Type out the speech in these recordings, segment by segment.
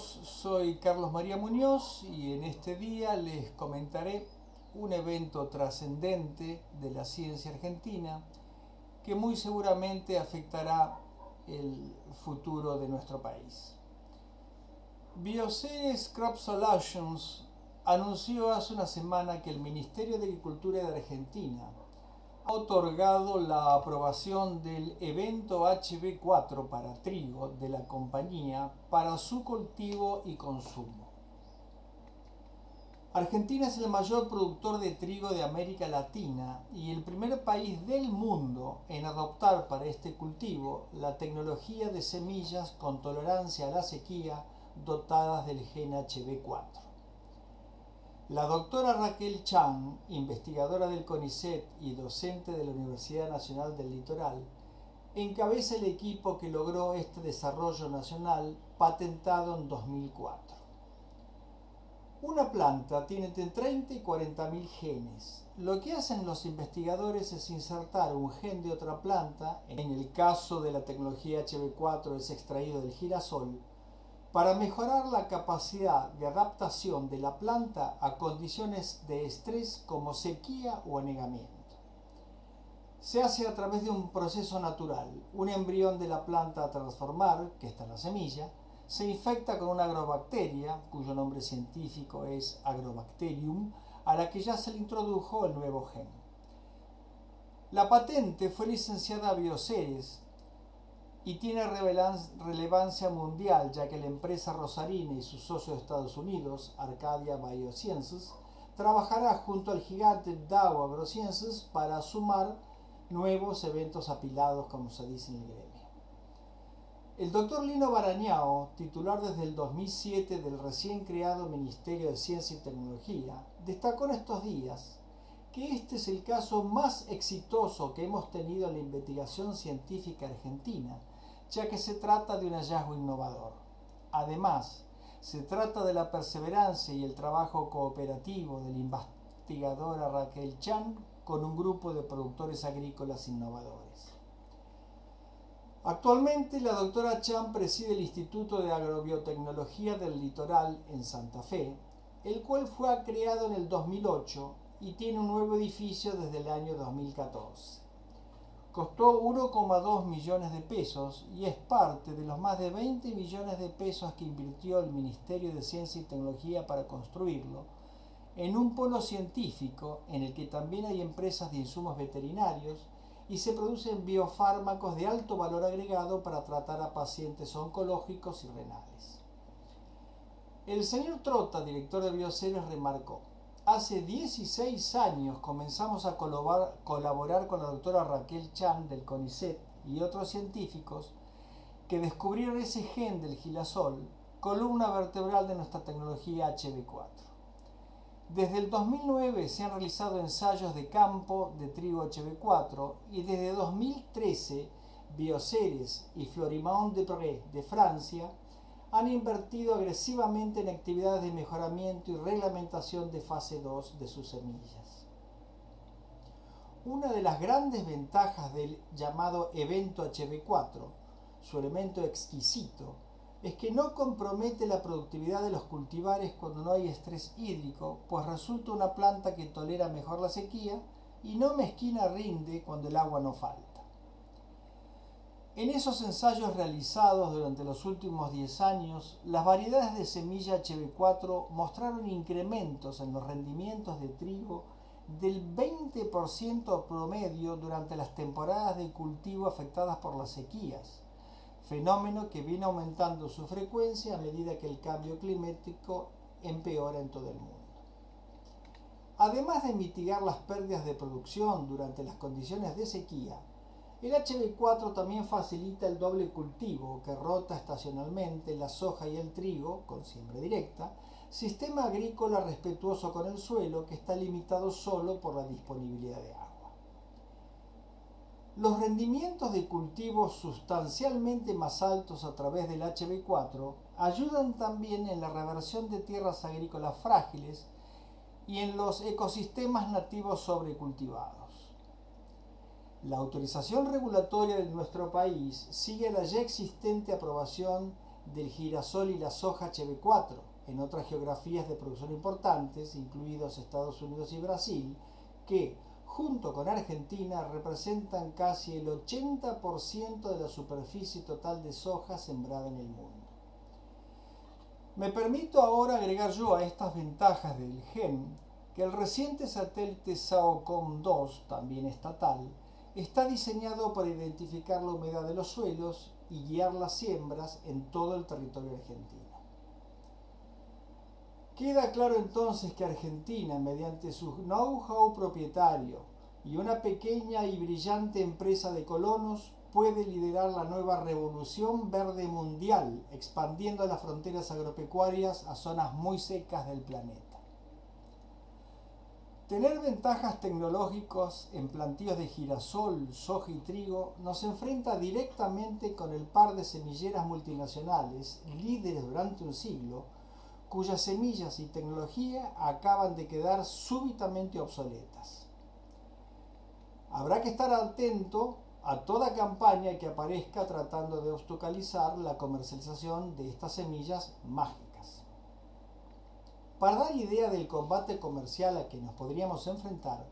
Soy Carlos María Muñoz y en este día les comentaré un evento trascendente de la ciencia argentina que muy seguramente afectará el futuro de nuestro país. Bioceres Crop Solutions anunció hace una semana que el Ministerio de Agricultura de Argentina otorgado la aprobación del evento HB4 para trigo de la compañía para su cultivo y consumo. Argentina es el mayor productor de trigo de América Latina y el primer país del mundo en adoptar para este cultivo la tecnología de semillas con tolerancia a la sequía dotadas del gen HB4. La doctora Raquel Chan, investigadora del CONICET y docente de la Universidad Nacional del Litoral, encabeza el equipo que logró este desarrollo nacional patentado en 2004. Una planta tiene entre 30 y 40 mil genes. Lo que hacen los investigadores es insertar un gen de otra planta, en el caso de la tecnología HB4 es extraído del girasol, para mejorar la capacidad de adaptación de la planta a condiciones de estrés como sequía o anegamiento. Se hace a través de un proceso natural. Un embrión de la planta a transformar, que está en la semilla, se infecta con una agrobacteria, cuyo nombre científico es Agrobacterium, a la que ya se le introdujo el nuevo gen. La patente fue licenciada a Bioceres y tiene relevancia mundial, ya que la empresa rosarina y su socio de Estados Unidos, Arcadia Biosciences, trabajará junto al gigante Dow AgroSciences para sumar nuevos eventos apilados, como se dice en el gremio. El doctor Lino Barañao, titular desde el 2007 del recién creado Ministerio de Ciencia y Tecnología, destacó en estos días que este es el caso más exitoso que hemos tenido en la investigación científica argentina, ya que se trata de un hallazgo innovador. Además, se trata de la perseverancia y el trabajo cooperativo de la investigadora Raquel Chan con un grupo de productores agrícolas innovadores. Actualmente la doctora Chan preside el Instituto de Agrobiotecnología del Litoral en Santa Fe, el cual fue creado en el 2008 y tiene un nuevo edificio desde el año 2014. Costó 1,2 millones de pesos y es parte de los más de 20 millones de pesos que invirtió el Ministerio de Ciencia y Tecnología para construirlo, en un polo científico en el que también hay empresas de insumos veterinarios y se producen biofármacos de alto valor agregado para tratar a pacientes oncológicos y renales. El señor Trota, director de Bioceres, remarcó, hace 16 años comenzamos a colaborar con la doctora Raquel Chan del CONICET y otros científicos que descubrieron ese gen del gilasol, columna vertebral de nuestra tecnología HB4. Desde el 2009 se han realizado ensayos de campo de trigo HB4 y desde 2013 Bioceres y Florimond de Pré de Francia han invertido agresivamente en actividades de mejoramiento y reglamentación de fase 2 de sus semillas. Una de las grandes ventajas del llamado evento HB4, su elemento exquisito, es que no compromete la productividad de los cultivares cuando no hay estrés hídrico, pues resulta una planta que tolera mejor la sequía y no mezquina rinde cuando el agua no falta. En esos ensayos realizados durante los últimos 10 años, las variedades de semilla HB4 mostraron incrementos en los rendimientos de trigo del 20% promedio durante las temporadas de cultivo afectadas por las sequías fenómeno que viene aumentando su frecuencia a medida que el cambio climático empeora en todo el mundo. Además de mitigar las pérdidas de producción durante las condiciones de sequía, el HB4 también facilita el doble cultivo que rota estacionalmente la soja y el trigo con siembra directa, sistema agrícola respetuoso con el suelo que está limitado solo por la disponibilidad de agua. Los rendimientos de cultivos sustancialmente más altos a través del HB4 ayudan también en la reversión de tierras agrícolas frágiles y en los ecosistemas nativos sobrecultivados. La autorización regulatoria de nuestro país sigue la ya existente aprobación del girasol y la soja HB4 en otras geografías de producción importantes, incluidos Estados Unidos y Brasil, que, junto con Argentina, representan casi el 80% de la superficie total de soja sembrada en el mundo. Me permito ahora agregar yo a estas ventajas del GEN que el reciente satélite SAOCOM 2, también estatal, está diseñado para identificar la humedad de los suelos y guiar las siembras en todo el territorio argentino. Queda claro entonces que Argentina, mediante su know-how propietario y una pequeña y brillante empresa de colonos, puede liderar la nueva revolución verde mundial, expandiendo las fronteras agropecuarias a zonas muy secas del planeta. Tener ventajas tecnológicas en plantíos de girasol, soja y trigo nos enfrenta directamente con el par de semilleras multinacionales, líderes durante un siglo, cuyas semillas y tecnología acaban de quedar súbitamente obsoletas. Habrá que estar atento a toda campaña que aparezca tratando de obstaculizar la comercialización de estas semillas mágicas. Para dar idea del combate comercial a que nos podríamos enfrentar,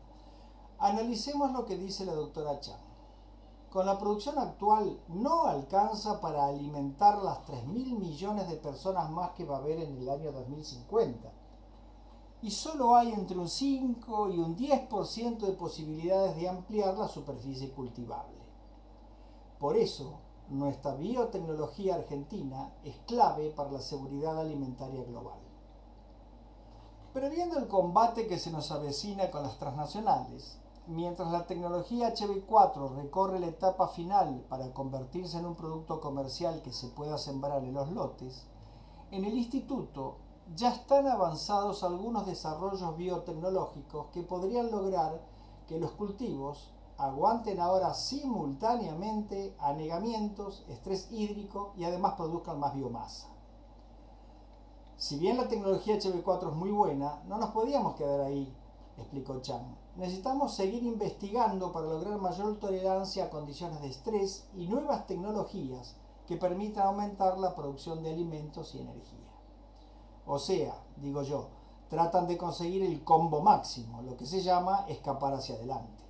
analicemos lo que dice la doctora Chan. Con la producción actual no alcanza para alimentar las 3.000 millones de personas más que va a haber en el año 2050. Y solo hay entre un 5 y un 10% de posibilidades de ampliar la superficie cultivable. Por eso, nuestra biotecnología argentina es clave para la seguridad alimentaria global. Previendo el combate que se nos avecina con las transnacionales, mientras la tecnología HB4 recorre la etapa final para convertirse en un producto comercial que se pueda sembrar en los lotes, en el instituto ya están avanzados algunos desarrollos biotecnológicos que podrían lograr que los cultivos aguanten ahora simultáneamente anegamientos, estrés hídrico y además produzcan más biomasa. Si bien la tecnología HB4 es muy buena, no nos podíamos quedar ahí, explicó Chang. Necesitamos seguir investigando para lograr mayor tolerancia a condiciones de estrés y nuevas tecnologías que permitan aumentar la producción de alimentos y energía. O sea, digo yo, tratan de conseguir el combo máximo, lo que se llama escapar hacia adelante.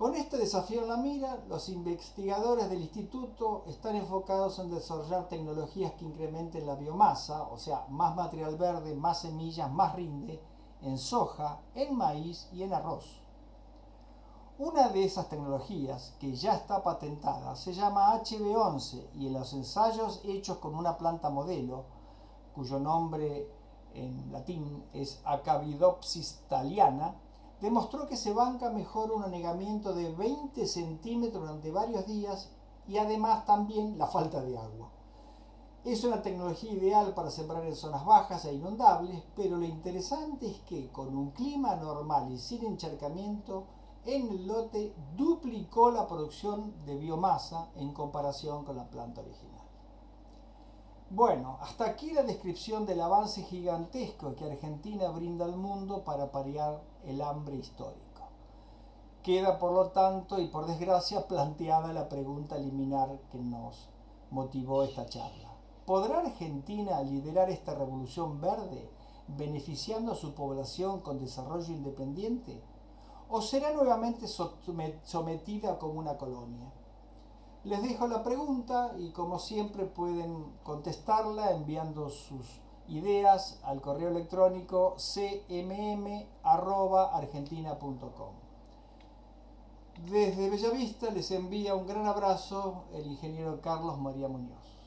Con este desafío en la mira, los investigadores del instituto están enfocados en desarrollar tecnologías que incrementen la biomasa, o sea, más material verde, más semillas, más rinde, en soja, en maíz y en arroz. Una de esas tecnologías, que ya está patentada, se llama HB11 y en los ensayos hechos con una planta modelo, cuyo nombre en latín es Acavidopsis thaliana, demostró que se banca mejor un anegamiento de 20 centímetros durante varios días y además también la falta de agua. Es una tecnología ideal para sembrar en zonas bajas e inundables, pero lo interesante es que con un clima normal y sin encharcamiento, en el lote duplicó la producción de biomasa en comparación con la planta original. Bueno, hasta aquí la descripción del avance gigantesco que Argentina brinda al mundo para paliar el hambre histórico. Queda, por lo tanto, y por desgracia, planteada la pregunta liminar que nos motivó esta charla. ¿Podrá Argentina liderar esta revolución verde beneficiando a su población con desarrollo independiente? ¿O será nuevamente sometida como una colonia? Les dejo la pregunta y como siempre pueden contestarla enviando sus ideas al correo electrónico cmm.argentina.com. Desde Bellavista les envía un gran abrazo el ingeniero Carlos María Muñoz.